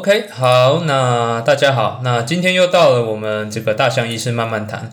OK，好，那大家好，那今天又到了我们这个大象医师慢慢谈。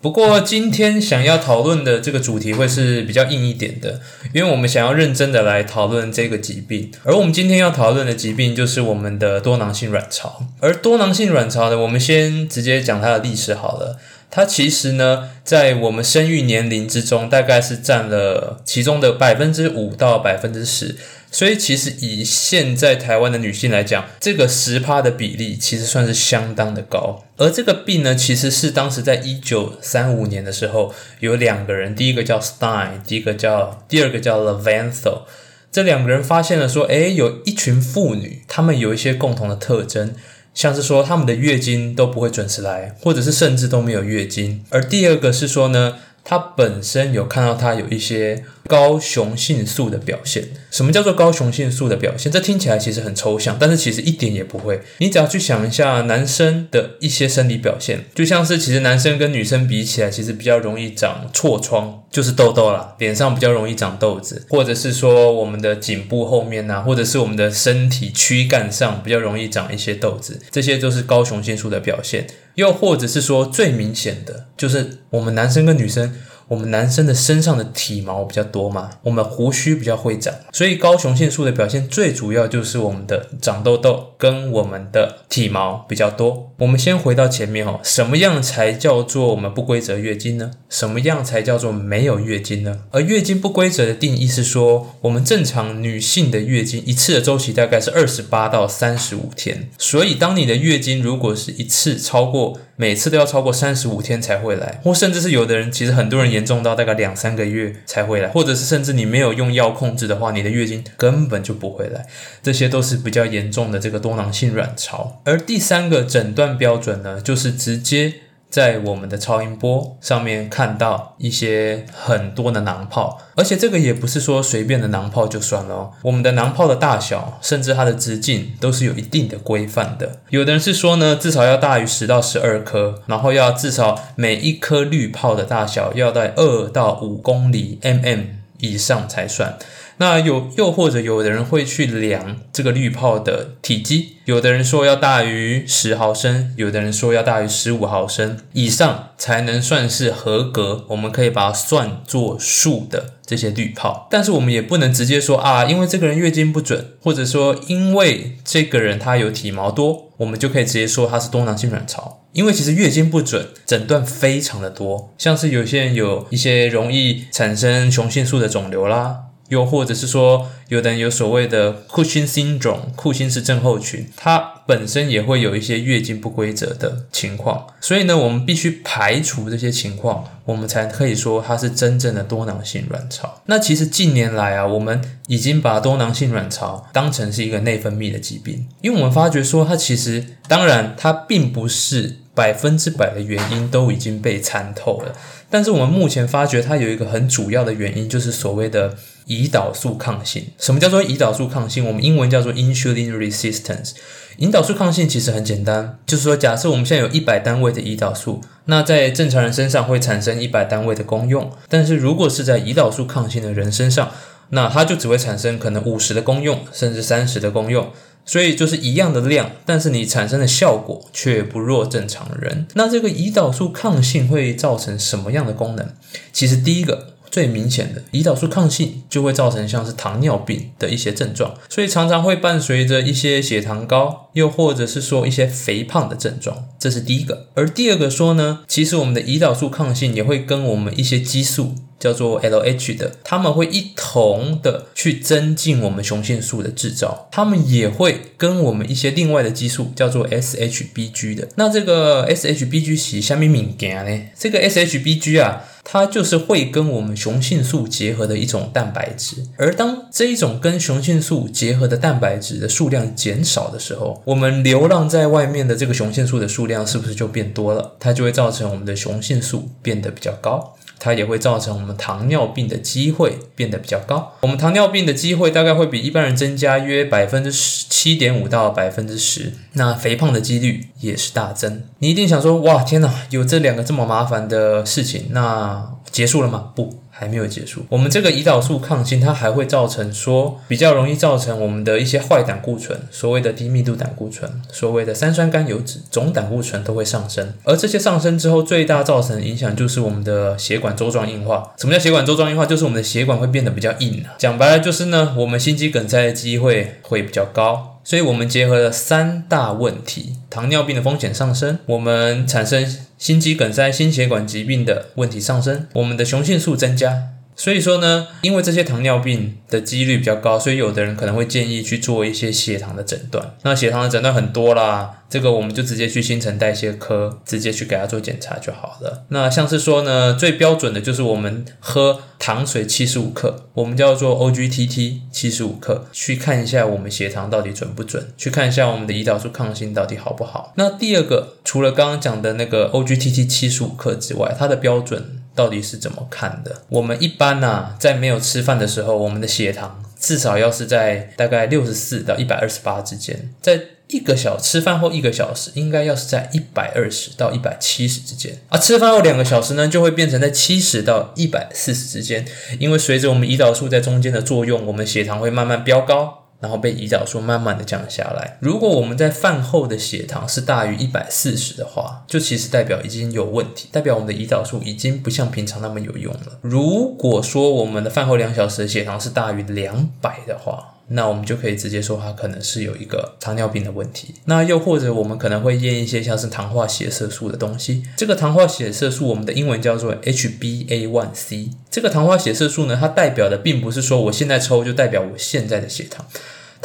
不过今天想要讨论的这个主题会是比较硬一点的，因为我们想要认真的来讨论这个疾病。而我们今天要讨论的疾病就是我们的多囊性卵巢。而多囊性卵巢呢，我们先直接讲它的历史好了。它其实呢，在我们生育年龄之中，大概是占了其中的百分之五到百分之十。所以，其实以现在台湾的女性来讲，这个十趴的比例其实算是相当的高。而这个病呢，其实是当时在一九三五年的时候，有两个人，第一个叫 Stein，第一个叫第二个叫 Leventhal，这两个人发现了说，诶，有一群妇女，她们有一些共同的特征，像是说她们的月经都不会准时来，或者是甚至都没有月经。而第二个是说呢，他本身有看到他有一些。高雄性素的表现，什么叫做高雄性素的表现？这听起来其实很抽象，但是其实一点也不会。你只要去想一下男生的一些生理表现，就像是其实男生跟女生比起来，其实比较容易长痤疮，就是痘痘啦，脸上比较容易长痘子，或者是说我们的颈部后面呐，或者是我们的身体躯干上比较容易长一些痘子，这些都是高雄性素的表现。又或者是说最明显的就是我们男生跟女生。我们男生的身上的体毛比较多嘛，我们胡须比较会长，所以高雄性素的表现最主要就是我们的长痘痘跟我们的体毛比较多。我们先回到前面哦，什么样才叫做我们不规则月经呢？什么样才叫做没有月经呢？而月经不规则的定义是说，我们正常女性的月经一次的周期大概是二十八到三十五天，所以当你的月经如果是一次超过。每次都要超过三十五天才会来，或甚至是有的人，其实很多人严重到大概两三个月才会来，或者是甚至你没有用药控制的话，你的月经根本就不会来，这些都是比较严重的这个多囊性卵巢。而第三个诊断标准呢，就是直接。在我们的超音波上面看到一些很多的囊泡，而且这个也不是说随便的囊泡就算了哦。我们的囊泡的大小，甚至它的直径都是有一定的规范的。有的人是说呢，至少要大于十到十二颗，然后要至少每一颗滤泡的大小要在二到五公里 mm 以上才算。那有又或者有的人会去量这个滤泡的体积，有的人说要大于十毫升，有的人说要大于十五毫升以上才能算是合格，我们可以把它算作数的这些滤泡。但是我们也不能直接说啊，因为这个人月经不准，或者说因为这个人他有体毛多，我们就可以直接说它是多囊性卵巢。因为其实月经不准诊断非常的多，像是有些人有一些容易产生雄性素的肿瘤啦。又或者是说，有的人有所谓的库欣氏症群库欣氏症候群，它本身也会有一些月经不规则的情况。所以呢，我们必须排除这些情况，我们才可以说它是真正的多囊性卵巢。那其实近年来啊，我们已经把多囊性卵巢当成是一个内分泌的疾病，因为我们发觉说，它其实当然它并不是百分之百的原因都已经被参透了，但是我们目前发觉它有一个很主要的原因，就是所谓的。胰岛素抗性，什么叫做胰岛素抗性？我们英文叫做 insulin resistance。胰岛素抗性其实很简单，就是说，假设我们现在有一百单位的胰岛素，那在正常人身上会产生一百单位的功用，但是如果是在胰岛素抗性的人身上，那它就只会产生可能五十的功用，甚至三十的功用，所以就是一样的量，但是你产生的效果却不弱正常人。那这个胰岛素抗性会造成什么样的功能？其实第一个。最明显的胰岛素抗性就会造成像是糖尿病的一些症状，所以常常会伴随着一些血糖高，又或者是说一些肥胖的症状，这是第一个。而第二个说呢，其实我们的胰岛素抗性也会跟我们一些激素叫做 LH 的，他们会一同的去增进我们雄性素的制造，他们也会跟我们一些另外的激素叫做 SHBG 的。那这个 SHBG 是下面敏感呢？这个 SHBG 啊。它就是会跟我们雄性素结合的一种蛋白质，而当这一种跟雄性素结合的蛋白质的数量减少的时候，我们流浪在外面的这个雄性素的数量是不是就变多了？它就会造成我们的雄性素变得比较高。它也会造成我们糖尿病的机会变得比较高。我们糖尿病的机会大概会比一般人增加约百分之十七点五到百分之十。那肥胖的几率也是大增。你一定想说，哇，天哪，有这两个这么麻烦的事情，那。结束了吗？不。还没有结束，我们这个胰岛素抗性，它还会造成说比较容易造成我们的一些坏胆固醇，所谓的低密度胆固醇，所谓的三酸甘油脂、总胆固醇都会上升。而这些上升之后，最大造成影响就是我们的血管周状硬化。什么叫血管周状硬化？就是我们的血管会变得比较硬啊。讲白了就是呢，我们心肌梗塞的机会会比较高。所以我们结合了三大问题：糖尿病的风险上升，我们产生心肌梗塞、心血管疾病的问题上升，我们的雄性素增加。所以说呢，因为这些糖尿病的几率比较高，所以有的人可能会建议去做一些血糖的诊断。那血糖的诊断很多啦，这个我们就直接去新陈代谢科，直接去给他做检查就好了。那像是说呢，最标准的就是我们喝糖水七十五克，我们叫做 OGTT 七十五克，去看一下我们血糖到底准不准，去看一下我们的胰岛素抗性到底好不好。那第二个，除了刚刚讲的那个 OGTT 七十五克之外，它的标准。到底是怎么看的？我们一般呢，在没有吃饭的时候，我们的血糖至少要是在大概六十四到一百二十八之间。在一个小吃饭后一个小时，应该要是在一百二十到一百七十之间。啊，吃饭后两个小时呢，就会变成在七十到一百四十之间。因为随着我们胰岛素在中间的作用，我们血糖会慢慢飙高。然后被胰岛素慢慢的降下来。如果我们在饭后的血糖是大于一百四十的话，就其实代表已经有问题，代表我们的胰岛素已经不像平常那么有用了。如果说我们的饭后两小时的血糖是大于两百的话，那我们就可以直接说它可能是有一个糖尿病的问题。那又或者我们可能会验一些像是糖化血色素的东西。这个糖化血色素我们的英文叫做 HbA1c。这个糖化血色素呢，它代表的并不是说我现在抽就代表我现在的血糖。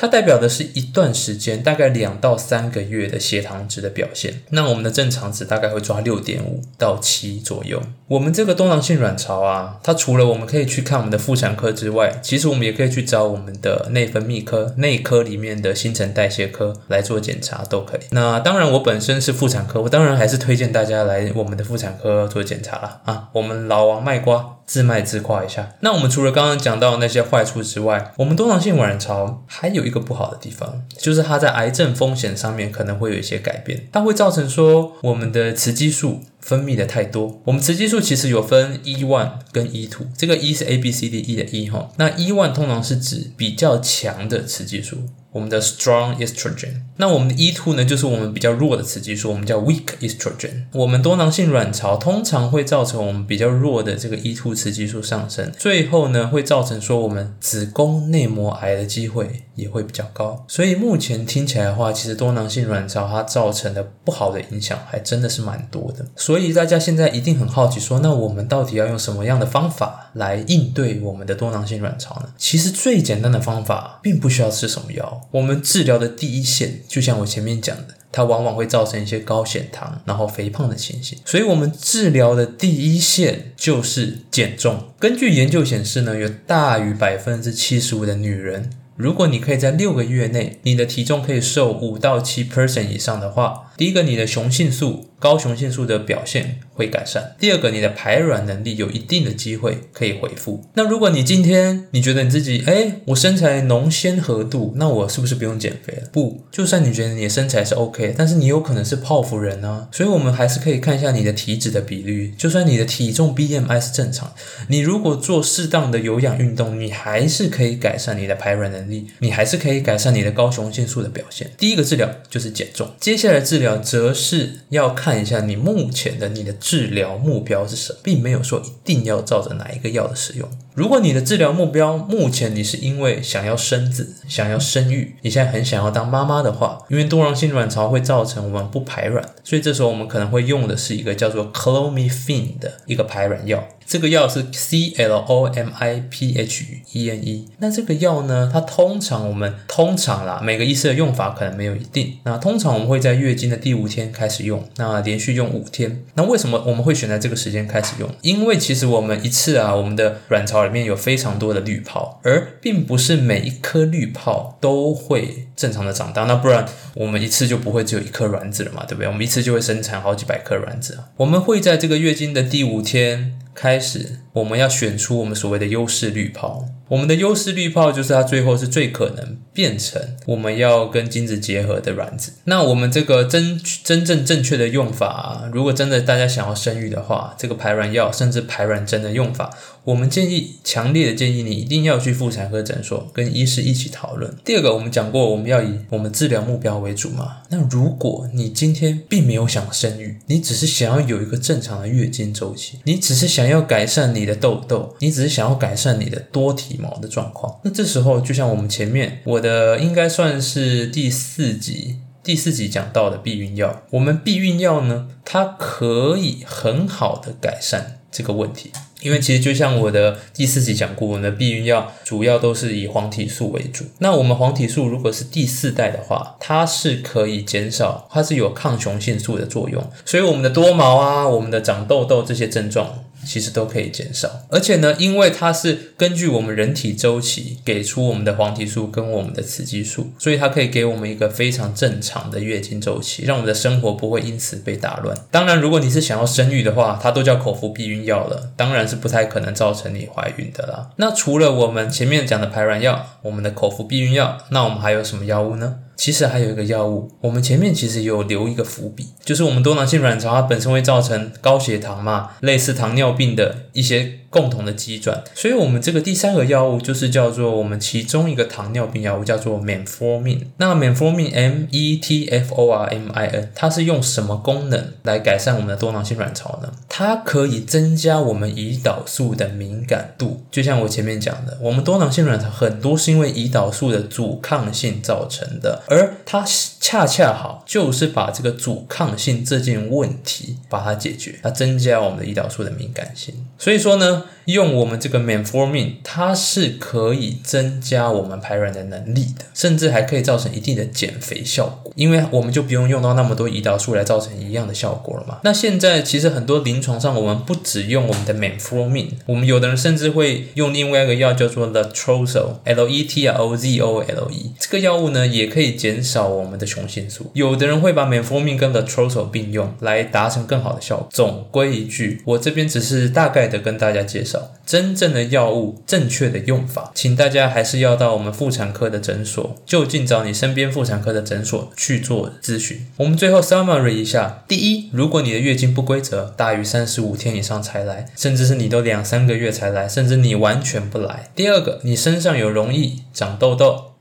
它代表的是一段时间，大概两到三个月的血糖值的表现。那我们的正常值大概会抓六点五到七左右。我们这个多囊性卵巢啊，它除了我们可以去看我们的妇产科之外，其实我们也可以去找我们的内分泌科、内科里面的新陈代谢科来做检查，都可以。那当然，我本身是妇产科，我当然还是推荐大家来我们的妇产科做检查了啊。我们老王卖瓜。自卖自夸一下。那我们除了刚刚讲到那些坏处之外，我们多囊性卵巢还有一一个不好的地方，就是它在癌症风险上面可能会有一些改变。它会造成说我们的雌激素分泌的太多。我们雌激素其实有分 E one 跟 E two，这个 E 是 A B C D E 的 E 哈。那 E one 通常是指比较强的雌激素。我们的 strong estrogen，那我们的 E two 呢，就是我们比较弱的雌激素，我们叫 weak estrogen。我们多囊性卵巢通常会造成我们比较弱的这个 E two 雌激素上升，最后呢会造成说我们子宫内膜癌的机会也会比较高。所以目前听起来的话，其实多囊性卵巢它造成的不好的影响还真的是蛮多的。所以大家现在一定很好奇说，那我们到底要用什么样的方法来应对我们的多囊性卵巢呢？其实最简单的方法，并不需要吃什么药。我们治疗的第一线，就像我前面讲的，它往往会造成一些高血糖，然后肥胖的情形。所以，我们治疗的第一线就是减重。根据研究显示呢，有大于百分之七十五的女人，如果你可以在六个月内，你的体重可以瘦五到七 percent 以上的话，第一个，你的雄性素。高雄性素的表现会改善。第二个，你的排卵能力有一定的机会可以恢复。那如果你今天你觉得你自己，哎，我身材浓纤合度，那我是不是不用减肥了？不，就算你觉得你的身材是 OK，但是你有可能是泡芙人呢。所以，我们还是可以看一下你的体脂的比率。就算你的体重 BMI 是正常，你如果做适当的有氧运动，你还是可以改善你的排卵能力，你还是可以改善你的高雄性素的表现。第一个治疗就是减重，接下来治疗则是要看。一下你目前的你的治疗目标是什么，并没有说一定要照着哪一个药的使用。如果你的治疗目标目前你是因为想要生子、想要生育，你现在很想要当妈妈的话，因为多囊性卵巢会造成我们不排卵，所以这时候我们可能会用的是一个叫做 clomiphene 的一个排卵药。这个药是 C L O M I P H E N E。那这个药呢，它通常我们通常啦，每个医师的用法可能没有一定。那通常我们会在月经的第五天开始用，那连续用五天。那为什么我们会选在这个时间开始用？因为其实我们一次啊，我们的卵巢里面有非常多的滤泡，而并不是每一颗滤泡都会正常的长大。那不然我们一次就不会只有一颗卵子了嘛，对不对？我们一次就会生产好几百颗卵子啊。我们会在这个月经的第五天。开始，我们要选出我们所谓的优势滤泡。我们的优势滤泡就是它最后是最可能变成我们要跟精子结合的卵子。那我们这个真真正正确的用法，如果真的大家想要生育的话，这个排卵药甚至排卵针的用法。我们建议，强烈的建议你一定要去妇产科诊所跟医师一起讨论。第二个，我们讲过，我们要以我们治疗目标为主嘛。那如果你今天并没有想生育，你只是想要有一个正常的月经周期，你只是想要改善你的痘痘，你只是想要改善你的多体毛的状况，那这时候就像我们前面我的应该算是第四集第四集讲到的避孕药，我们避孕药呢，它可以很好的改善这个问题。因为其实就像我的第四集讲过，我们的避孕药主要都是以黄体素为主。那我们黄体素如果是第四代的话，它是可以减少，它是有抗雄性素的作用，所以我们的多毛啊，我们的长痘痘这些症状。其实都可以减少，而且呢，因为它是根据我们人体周期给出我们的黄体素跟我们的雌激素，所以它可以给我们一个非常正常的月经周期，让我们的生活不会因此被打乱。当然，如果你是想要生育的话，它都叫口服避孕药了，当然是不太可能造成你怀孕的啦。那除了我们前面讲的排卵药，我们的口服避孕药，那我们还有什么药物呢？其实还有一个药物，我们前面其实有留一个伏笔，就是我们多囊性卵巢它本身会造成高血糖嘛，类似糖尿病的一些。共同的基转，所以我们这个第三个药物就是叫做我们其中一个糖尿病药物，叫做 metformin。那 metformin M E T F O R M I N，它是用什么功能来改善我们的多囊性卵巢呢？它可以增加我们胰岛素的敏感度。就像我前面讲的，我们多囊性卵巢很多是因为胰岛素的阻抗性造成的，而它恰恰好就是把这个阻抗性这件问题把它解决，它增加我们的胰岛素的敏感性。所以说呢。用我们这个 menformin，它是可以增加我们排卵的能力的，甚至还可以造成一定的减肥效果，因为我们就不用用到那么多胰岛素来造成一样的效果了嘛。那现在其实很多临床上，我们不只用我们的 menformin，我们有的人甚至会用另外一个药叫做 letrozole，L E T R O Z O L E，这个药物呢也可以减少我们的雄性素。有的人会把 menformin 跟 letrozole 并用来达成更好的效果。总归一句，我这边只是大概的跟大家介绍。真正的药物正确的用法，请大家还是要到我们妇产科的诊所，就近找你身边妇产科的诊所去做咨询。我们最后 summary 一下：第一，如果你的月经不规则，大于三十五天以上才来，甚至是你都两三个月才来，甚至你完全不来；第二个，你身上有容易长痘痘。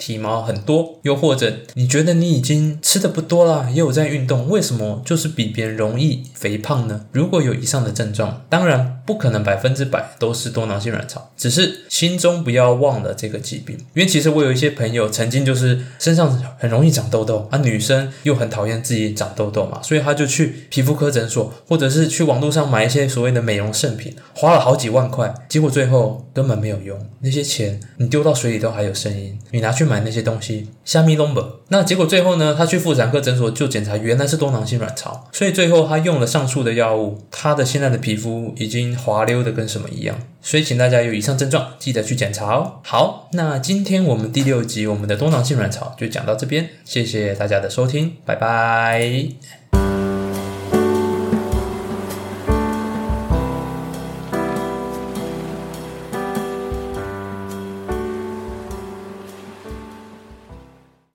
体毛很多，又或者你觉得你已经吃的不多了，也有在运动，为什么就是比别人容易肥胖呢？如果有以上的症状，当然不可能百分之百都是多囊性卵巢，只是心中不要忘了这个疾病。因为其实我有一些朋友曾经就是身上很容易长痘痘啊，女生又很讨厌自己长痘痘嘛，所以她就去皮肤科诊所，或者是去网络上买一些所谓的美容圣品，花了好几万块，结果最后根本没有用，那些钱你丢到水里都还有声音，你拿去。买那些东西，虾米龙伯那结果最后呢？他去妇产科诊所就检查，原来是多囊性卵巢，所以最后他用了上述的药物，他的现在的皮肤已经滑溜的跟什么一样。所以请大家有以上症状，记得去检查哦。好，那今天我们第六集我们的多囊性卵巢就讲到这边，谢谢大家的收听，拜拜。